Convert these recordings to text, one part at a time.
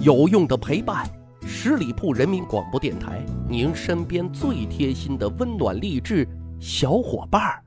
有用的陪伴，十里铺人民广播电台，您身边最贴心的温暖励志小伙伴儿。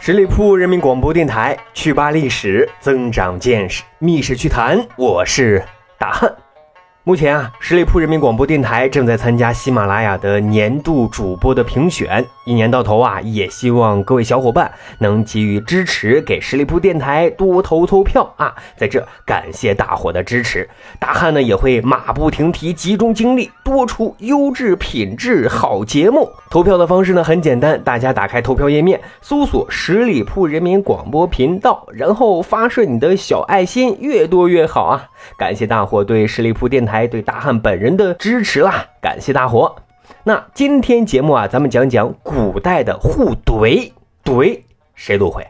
十里铺人民广播电台，趣吧历史，增长见识，密室趣谈，我是大汉。目前啊，十里铺人民广播电台正在参加喜马拉雅的年度主播的评选。一年到头啊，也希望各位小伙伴能给予支持，给十里铺电台多投投票啊！在这感谢大伙的支持，大汉呢也会马不停蹄，集中精力，多出优质品质好节目。投票的方式呢很简单，大家打开投票页面，搜索十里铺人民广播频道，然后发射你的小爱心，越多越好啊！感谢大伙对十里铺电台、对大汉本人的支持啦！感谢大伙。那今天节目啊，咱们讲讲古代的互怼。怼谁都会，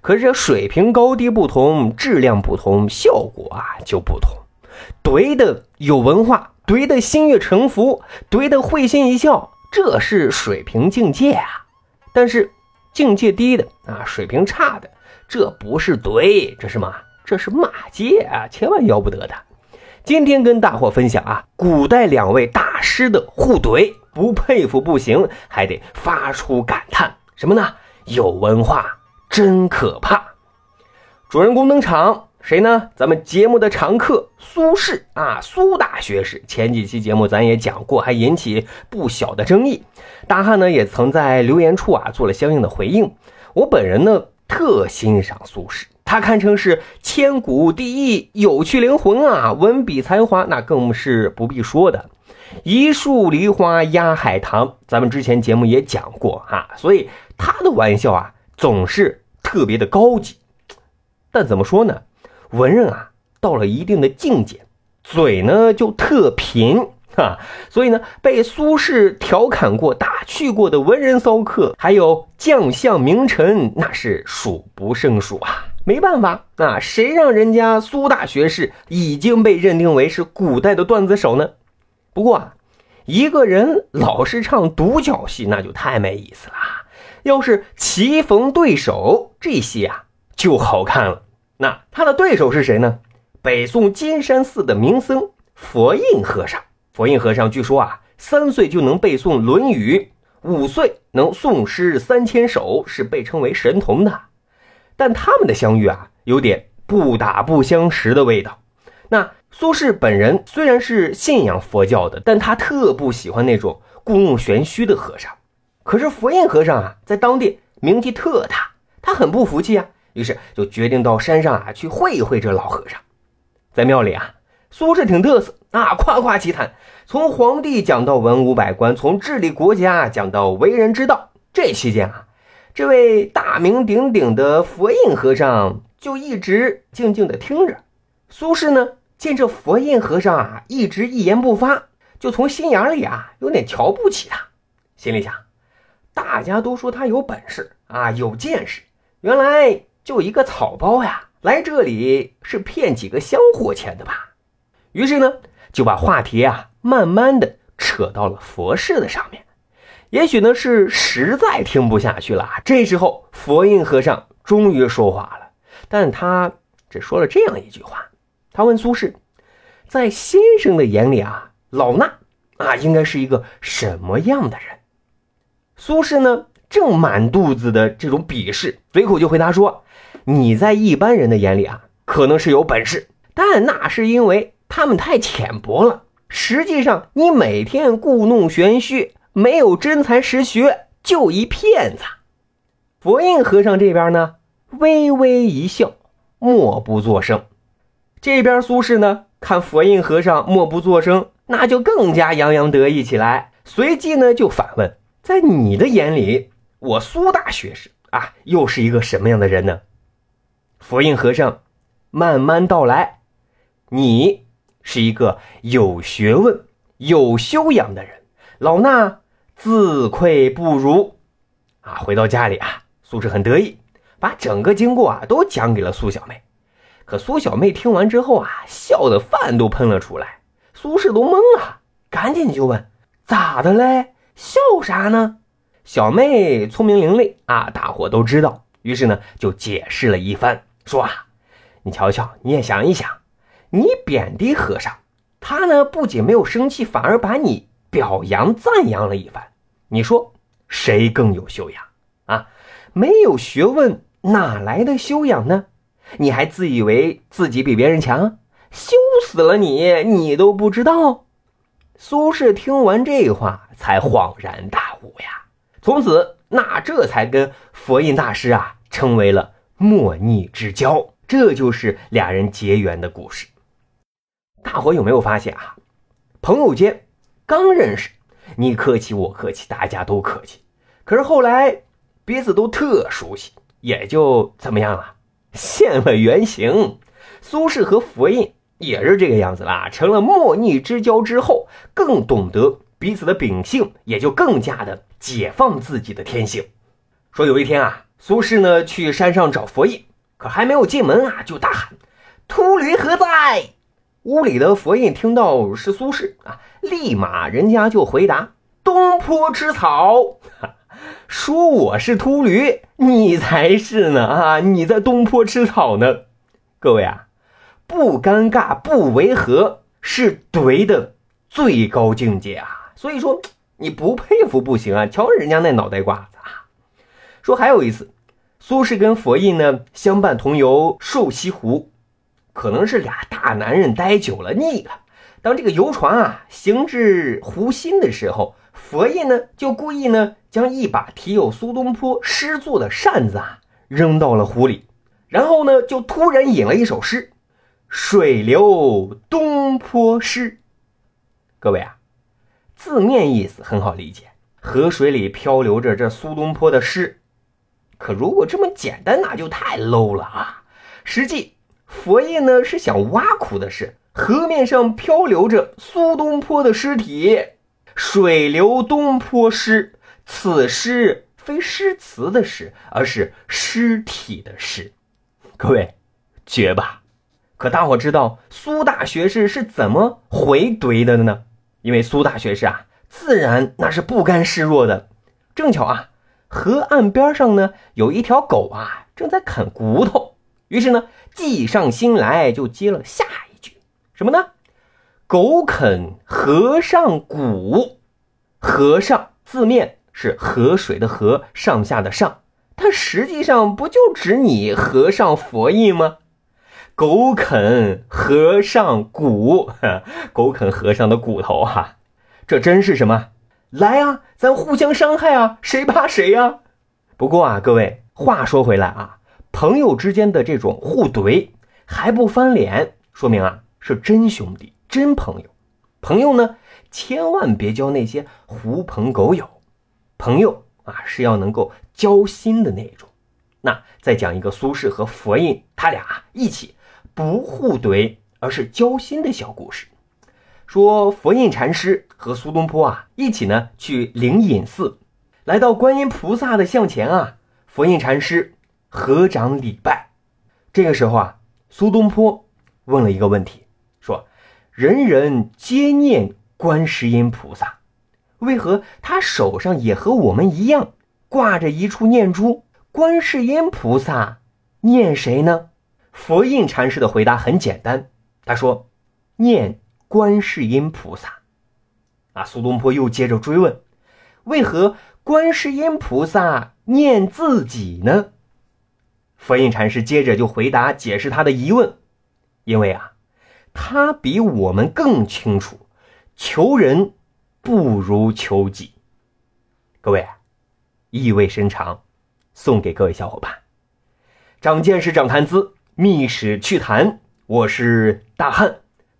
可是水平高低不同，质量不同，效果啊就不同。怼的有文化，怼的心悦诚服，怼的会心一笑，这是水平境界啊。但是境界低的啊，水平差的，这不是怼，这是嘛？这是骂街啊，千万要不得的。今天跟大伙分享啊，古代两位大师的互怼，不佩服不行，还得发出感叹，什么呢？有文化真可怕。主人公登场，谁呢？咱们节目的常客苏轼啊，苏大学士。前几期节目咱也讲过，还引起不小的争议。大汉呢也曾在留言处啊做了相应的回应。我本人呢特欣赏苏轼。他堪称是千古第一有趣灵魂啊！文笔才华那更是不必说的，一树梨花压海棠，咱们之前节目也讲过哈，所以他的玩笑啊总是特别的高级。但怎么说呢？文人啊到了一定的境界，嘴呢就特贫哈，所以呢被苏轼调侃过、打趣过的文人骚客，还有将相名臣，那是数不胜数啊。没办法啊，谁让人家苏大学士已经被认定为是古代的段子手呢？不过啊，一个人老是唱独角戏，那就太没意思了。要是棋逢对手，这戏啊就好看了。那他的对手是谁呢？北宋金山寺的名僧佛印和尚。佛印和尚据说啊，三岁就能背诵《论语》，五岁能诵诗三千首，是被称为神童的。但他们的相遇啊，有点不打不相识的味道。那苏轼本人虽然是信仰佛教的，但他特不喜欢那种故弄玄虚的和尚。可是佛印和尚啊，在当地名气特大，他很不服气啊，于是就决定到山上啊去会一会这老和尚。在庙里啊，苏轼挺嘚瑟啊，夸夸其谈，从皇帝讲到文武百官，从治理国家讲到为人之道。这期间啊。这位大名鼎鼎的佛印和尚就一直静静的听着。苏轼呢，见这佛印和尚啊一直一言不发，就从心眼里啊有点瞧不起他。心里想，大家都说他有本事啊，有见识，原来就一个草包呀，来这里是骗几个香火钱的吧？于是呢，就把话题啊慢慢的扯到了佛事的上面。也许呢是实在听不下去了，这时候佛印和尚终于说话了，但他只说了这样一句话。他问苏轼，在先生的眼里啊，老衲啊应该是一个什么样的人？苏轼呢正满肚子的这种鄙视，随口就回答说：“你在一般人的眼里啊，可能是有本事，但那是因为他们太浅薄了。实际上，你每天故弄玄虚。”没有真才实学，就一骗子。佛印和尚这边呢，微微一笑，默不作声。这边苏轼呢，看佛印和尚默不作声，那就更加洋洋得意起来。随即呢，就反问：“在你的眼里，我苏大学士啊，又是一个什么样的人呢？”佛印和尚慢慢道来：“你是一个有学问、有修养的人，老衲。”自愧不如，啊！回到家里啊，苏轼很得意，把整个经过啊都讲给了苏小妹。可苏小妹听完之后啊，笑的饭都喷了出来。苏轼都懵了，赶紧就问：“咋的嘞？笑啥呢？”小妹聪明伶俐啊，大伙都知道。于是呢，就解释了一番，说啊，你瞧瞧，你也想一想，你贬低和尚，他呢不仅没有生气，反而把你表扬赞扬了一番。你说谁更有修养啊？没有学问，哪来的修养呢？你还自以为自己比别人强？羞死了你！你都不知道。苏轼听完这话，才恍然大悟呀。从此，那这才跟佛印大师啊成为了莫逆之交，这就是俩人结缘的故事。大伙有没有发现啊？朋友间刚认识，你客气我客气，大家都客气。可是后来彼此都特熟悉，也就怎么样了，现了原形。苏轼和佛印也是这个样子啦，成了莫逆之交之后，更懂得。彼此的秉性也就更加的解放自己的天性。说有一天啊，苏轼呢去山上找佛印，可还没有进门啊，就大喊：“秃驴何在？”屋里的佛印听到是苏轼啊，立马人家就回答：“东坡吃草。”说我是秃驴，你才是呢啊！你在东坡吃草呢。各位啊，不尴尬不违和是怼的最高境界啊！所以说你不佩服不行啊！瞧人家那脑袋瓜子啊！说还有一次，苏轼跟佛印呢相伴同游瘦西湖，可能是俩大男人待久了腻了。当这个游船啊行至湖心的时候，佛印呢就故意呢将一把题有苏东坡诗作的扇子啊扔到了湖里，然后呢就突然引了一首诗：“水流东坡诗。”各位啊。字面意思很好理解，河水里漂流着这苏东坡的诗。可如果这么简单，那就太 low 了啊！实际佛印呢是想挖苦的是，河面上漂流着苏东坡的尸体，水流东坡诗。此诗非诗词的诗，而是尸体的诗。各位，绝吧？可大伙知道苏大学士是怎么回怼的呢？因为苏大学士啊，自然那是不甘示弱的。正巧啊，河岸边上呢有一条狗啊，正在啃骨头。于是呢，计上心来，就接了下，什么呢？狗啃河上骨。河上字面是河水的河，上下的上，它实际上不就指你和尚佛印吗？狗啃和尚骨，狗啃和尚的骨头啊！这真是什么？来啊，咱互相伤害啊，谁怕谁呀？不过啊，各位，话说回来啊，朋友之间的这种互怼还不翻脸，说明啊是真兄弟、真朋友。朋友呢，千万别交那些狐朋狗友。朋友啊，是要能够交心的那种。那再讲一个苏轼和佛印，他俩一起。不互怼，而是交心的小故事。说佛印禅师和苏东坡啊一起呢去灵隐寺，来到观音菩萨的像前啊，佛印禅师合掌礼拜。这个时候啊，苏东坡问了一个问题，：“人人皆念观世音菩萨，为何他手上也和我们一样挂着一处念珠？观世音菩萨念谁呢？”佛印禅师的回答很简单，他说：“念观世音菩萨。”啊，苏东坡又接着追问：“为何观世音菩萨念自己呢？”佛印禅师接着就回答解释他的疑问：“因为啊，他比我们更清楚，求人不如求己。”各位，意味深长，送给各位小伙伴，长见识，长谈资。密史趣谈，我是大汉，